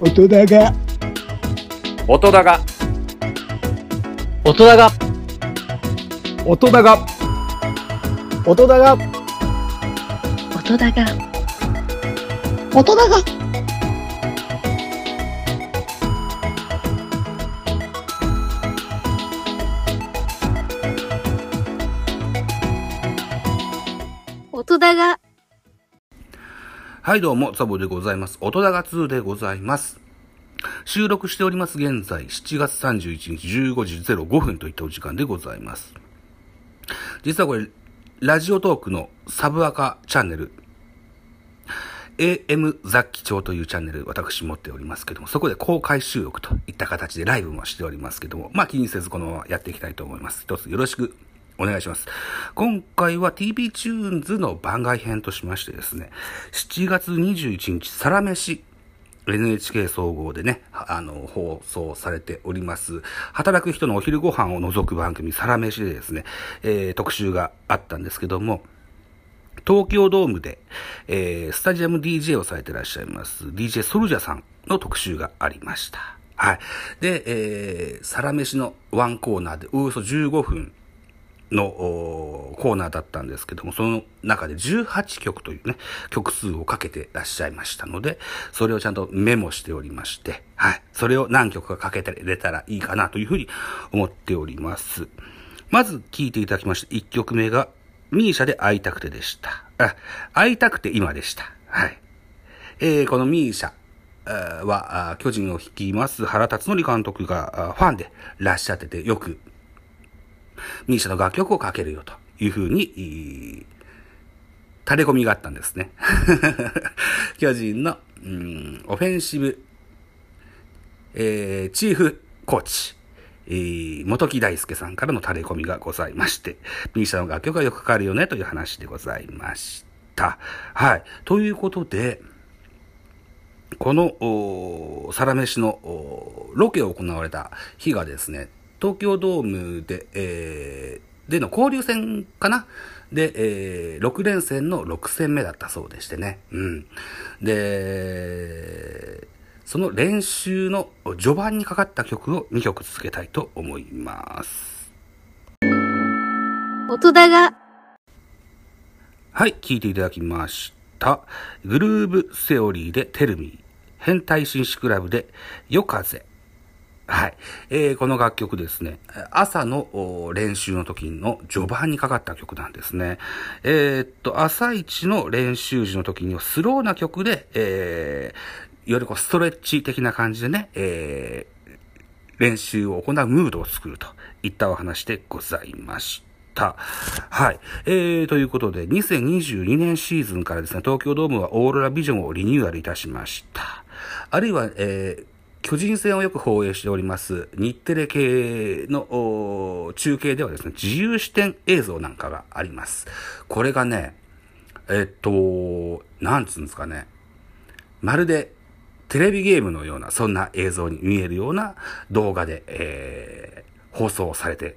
音だが。音だが。音だが。音だが。音だが。音だが。音だがはいどうも、ザボでございます。音だが2でございます。収録しております現在、7月31日15時05分といったお時間でございます。実はこれ、ラジオトークのサブアカチャンネル、AM 雑記帳というチャンネル、私持っておりますけども、そこで公開収録といった形でライブもしておりますけども、まあ気にせずこのままやっていきたいと思います。一つよろしくお願いします。今回は TB チューンズの番外編としましてですね、7月21日、サラメシ NHK 総合でね、あの、放送されております。働く人のお昼ご飯を除く番組、サラメシでですね、えー特集があったんですけども、東京ドームで、えースタジアム DJ をされてらっしゃいます、DJ ソルジャさんの特集がありました。はい。で、えー、サラメシのワンコーナーでおよそ15分のーコーナーだったんですけども、その中で18曲というね、曲数をかけてらっしゃいましたので、それをちゃんとメモしておりまして、はい。それを何曲かかけてれたらいいかなというふうに思っております。まず聴いていただきまして、1曲目が、ミーシャで会いたくてでした。あ、会いたくて今でした。はい。えー、このミーシャ。あーは、巨人を率います原辰徳監督がファンでらっしゃってて、よくミーシャの楽曲をかけるよというふうに、垂れ込みがあったんですね。巨人の、うん、オフェンシブ、えー、チーフコーチ、えー、元木大輔さんからの垂れ込みがございまして、ミーシャの楽曲がよくかかるよねという話でございました。はい。ということで、この、サラメシのロケを行われた日がですね、東京ドームで、えーでの交流戦かな？で、えー6連戦の6戦目だったそうでしてね。うん。で、その練習の序盤にかかった曲を2曲続けたいと思います。音だがはい、聴いていただきました。グルーブセオリーでテルミー。変態紳士クラブで夜風。はい。えーこの楽曲ですね、朝の練習の時の序盤にかかった曲なんですね。えーっと、朝一の練習時の時にはスローな曲で、えーよりこうストレッチ的な感じでね、えー練習を行うムードを作るといったお話でございました。はい。えー、ということで、2022年シーズンからですね、東京ドームはオーロラビジョンをリニューアルいたしました。あるいは、えー巨人戦をよく放映しております、日テレ系の中継ではですね、自由視点映像なんかがあります。これがね、えっと、なんつうんですかね、まるでテレビゲームのような、そんな映像に見えるような動画で、えー放送されて、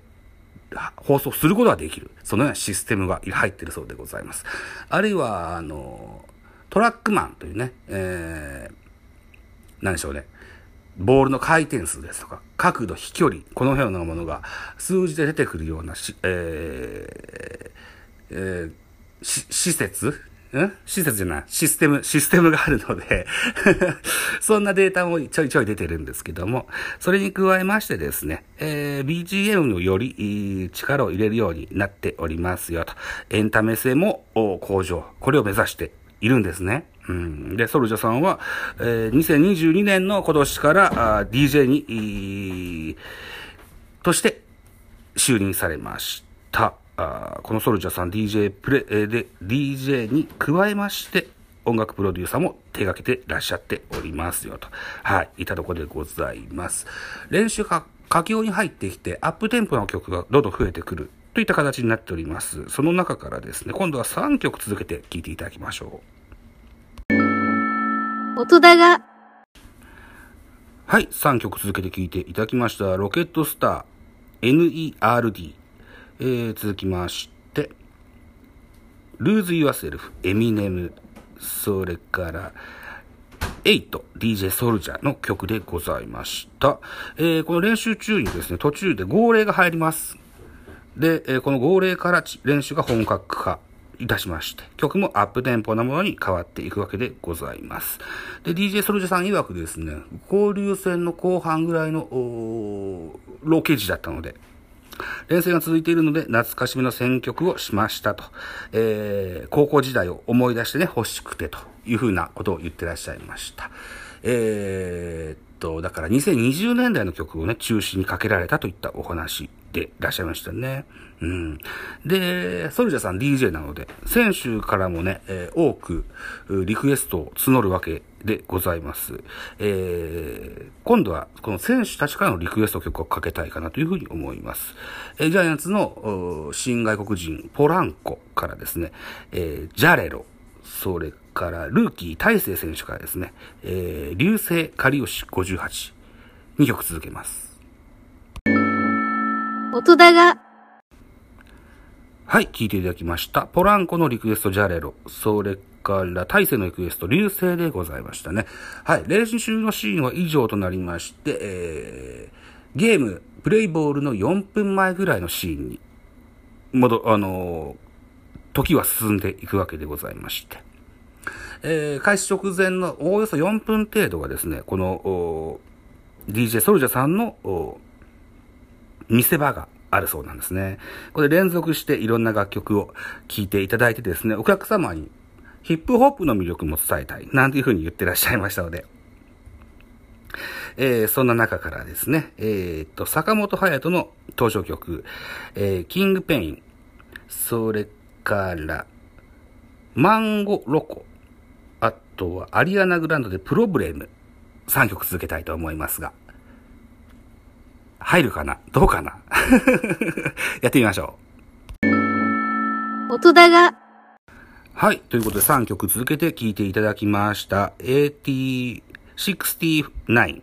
放送することができる。そのようなシステムが入ってるそうでございます。あるいは、あの、トラックマンというね、えー、なんでしょうね。ボールの回転数ですとか、角度、飛距離、このようなものが数字で出てくるようなし、えーえーし施設？ん施設じゃない、システム、システムがあるので、そんなデータもちょいちょい出てるんですけども、それに加えましてですね、えー BGM をより力を入れるようになっておりますよと。エンタメ性も向上、これを目指しているんですね。うん、で、ソルジャさんは、えー2022年の今年からあ DJ に、として就任されました。あこのソルジャさん DJ プレ、えーで、DJ に加えまして、音楽プロデューサーも手掛けてらっしゃっておりますよと。はい、いたところでございます。練習か、佳境に入ってきて、アップテンポの曲がどんどん増えてくる。といった形になっております。その中からですね、今度は3曲続けて聴いていただきましょう。音だがはい、3曲続けて聴いていただきました。ロケットスター、NERD。えー、続きまして、Lose Yourself、エミネム。それから、8 DJ ソルジャーの曲でございました。えー、この練習中にですね、途中で号令が入ります。で、えーこの号令から練習が本格化いたしまして、曲もアップテンポなものに変わっていくわけでございます。で、DJ ソルジャさん曰くですね、交流戦の後半ぐらいの、ロケ時だったので、連戦が続いているので、懐かしみの選曲をしましたと。えー、高校時代を思い出してね、欲しくてというふうなことを言ってらっしゃいました。えーと、だから2020年代の曲をね、中心にかけられたといったお話でいらっしゃいましたね。うん。で、ソルジャさん DJ なので、選手からもね、えー多くリクエストを募るわけでございます。えー今度はこの選手たちからのリクエスト曲をかけたいかなというふうに思います。えージャイアンツの新外国人ポランコからですね、えジャレロ、それからルーキー大勢選手からですね、えー、流星カリオシ58、2曲続けます。音だが、はい、聴いていただきました。ポランコのリクエストジャレロ、それから大勢のリクエスト流星でございましたね。はい、練習のシーンは以上となりまして、えー、ゲーム、プレイボールの4分前ぐらいのシーンに、戻、あのー時は進んでいくわけでございまして。えー、開始直前のおおよそ4分程度がですね、この、DJ ソルジャさんの、見せ場があるそうなんですね。これ連続していろんな楽曲を聴いていただいてですね、お客様にヒップホップの魅力も伝えたい、なんていうふうに言ってらっしゃいましたので、えーそんな中からですね、えーっと、坂本隼人の登場曲、えーキングペイン、それから、マンゴロコ、あとはアリアナグランドでプロブレム、3曲続けたいと思いますが、入るかな？どうかな？やってみましょう。音だが、はい。ということで3曲続けて聴いていただきました。AT69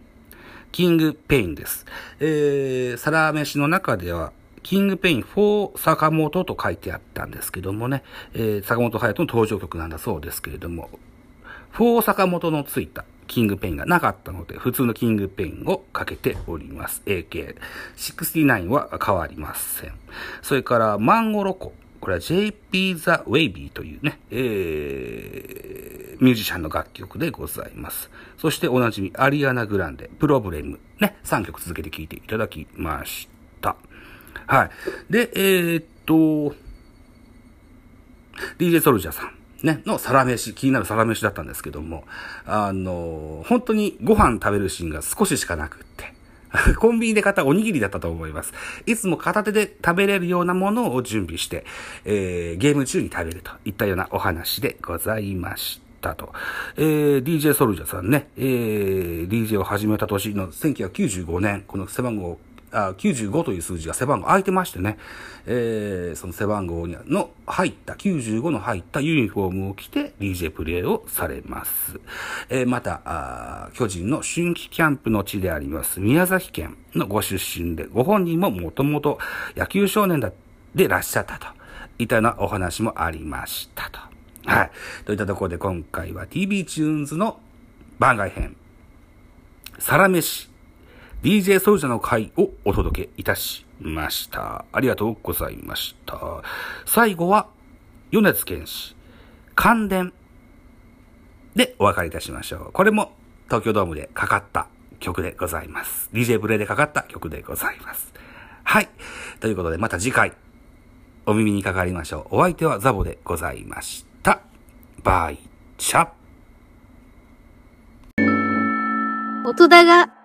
Kingpin です。えー、サラメシの中では、 Kingpin 4坂本と書いてあったんですけどもね、えー、坂本隼人の登場曲なんだそうですけれども、4坂本のついた Kingpin がなかったので、普通の Kingpin をかけております。AK69 は変わりません。それから、 Mango Loco。これは JP The Wavy というね、えー、ミュージシャンの楽曲でございます。そしておなじみ、アリアナ・グランデ、プロブレム、ね、3曲続けて聴いていただきました。はい。で、えー、っと、DJ ソルジャーさん。ね、のサラメシ、気になるサラメシだったんですけども、あの、本当にご飯食べるシーンが少ししかなくって、コンビニで買ったおにぎりだったと思います。いつも片手で食べれるようなものを準備して、えー、ゲーム中に食べるといったようなお話でございましたと。えー、DJ ソルジャーさんね、えー、DJ を始めた年の1995年、この背番号あ95という数字が背番号空いてましてね、えー、その背番号の入った、95の入ったユニフォームを着て DJ プレイをされます。えー、また、巨人の春季キャンプの地であります宮崎県のご出身で、ご本人ももともと野球少年だでいらっしゃったと。いたようなお話もありましたと。はい。といったところで今回は TB チューンズの番外編、サラメシ DJ ソルジャーの回をお届けいたしました。ありがとうございました。最後は、米津玄師、関電でお別れいたしましょう。これも東京ドームでかかった曲でございます。DJ プレイでかかった曲でございます。はい。ということでまた次回、お耳にかかりましょう。お相手はザボでございました。バイチャ音だが、